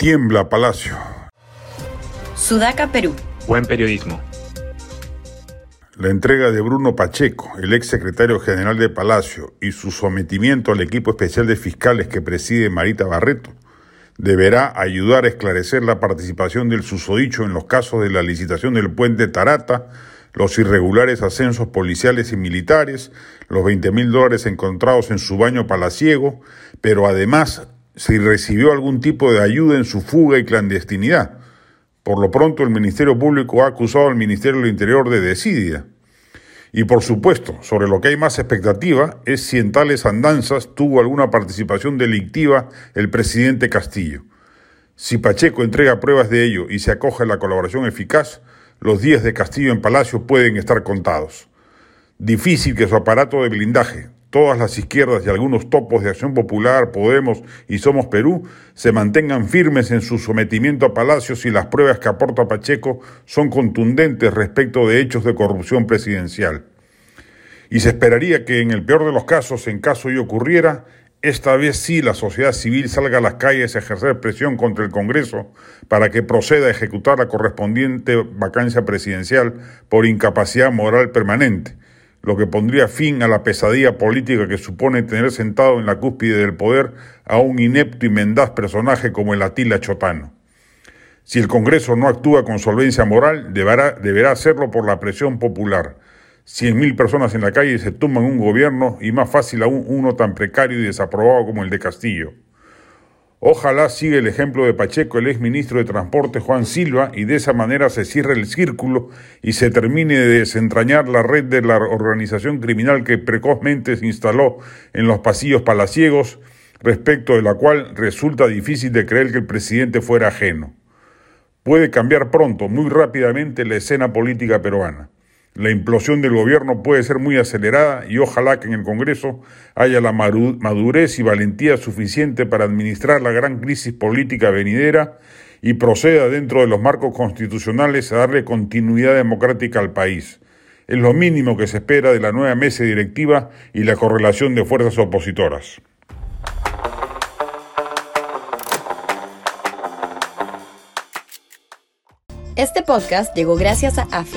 Tiembla Palacio. Sudaca, Perú. Buen periodismo. La entrega de Bruno Pacheco, el ex secretario general de Palacio, y su sometimiento al equipo especial de fiscales que preside Marita Barreto, deberá ayudar a esclarecer la participación del susodicho en los casos de la licitación del puente Tarata, los irregulares ascensos policiales y militares, los 20 mil dólares encontrados en su baño palaciego, pero además si recibió algún tipo de ayuda en su fuga y clandestinidad. Por lo pronto, el Ministerio Público ha acusado al Ministerio del Interior de desidia. Y por supuesto, sobre lo que hay más expectativa es si en tales andanzas tuvo alguna participación delictiva el presidente Castillo. Si Pacheco entrega pruebas de ello y se acoge a la colaboración eficaz, los días de Castillo en Palacio pueden estar contados. Difícil que su aparato de blindaje, todas las izquierdas y algunos topos de Acción Popular, Podemos y Somos Perú se mantengan firmes en su sometimiento a Palacios y las pruebas que aporta Pacheco son contundentes respecto de hechos de corrupción presidencial. Y se esperaría que en el peor de los casos, en caso ello ocurriera, esta vez sí la sociedad civil salga a las calles a ejercer presión contra el Congreso para que proceda a ejecutar la correspondiente vacancia presidencial por incapacidad moral permanente lo que pondría fin a la pesadilla política que supone tener sentado en la cúspide del poder a un inepto y mendaz personaje como el Atila Chotano. Si el Congreso no actúa con solvencia moral, deberá, deberá hacerlo por la presión popular. Cien mil personas en la calle se tumban un gobierno y más fácil aún uno tan precario y desaprobado como el de Castillo. Ojalá siga el ejemplo de Pacheco, el ex ministro de Transporte Juan Silva, y de esa manera se cierre el círculo y se termine de desentrañar la red de la organización criminal que precozmente se instaló en los pasillos palaciegos, respecto de la cual resulta difícil de creer que el presidente fuera ajeno. Puede cambiar pronto, muy rápidamente, la escena política peruana. La implosión del gobierno puede ser muy acelerada y ojalá que en el Congreso haya la madurez y valentía suficiente para administrar la gran crisis política venidera y proceda dentro de los marcos constitucionales a darle continuidad democrática al país. Es lo mínimo que se espera de la nueva mesa directiva y la correlación de fuerzas opositoras. Este podcast llegó gracias a AFE,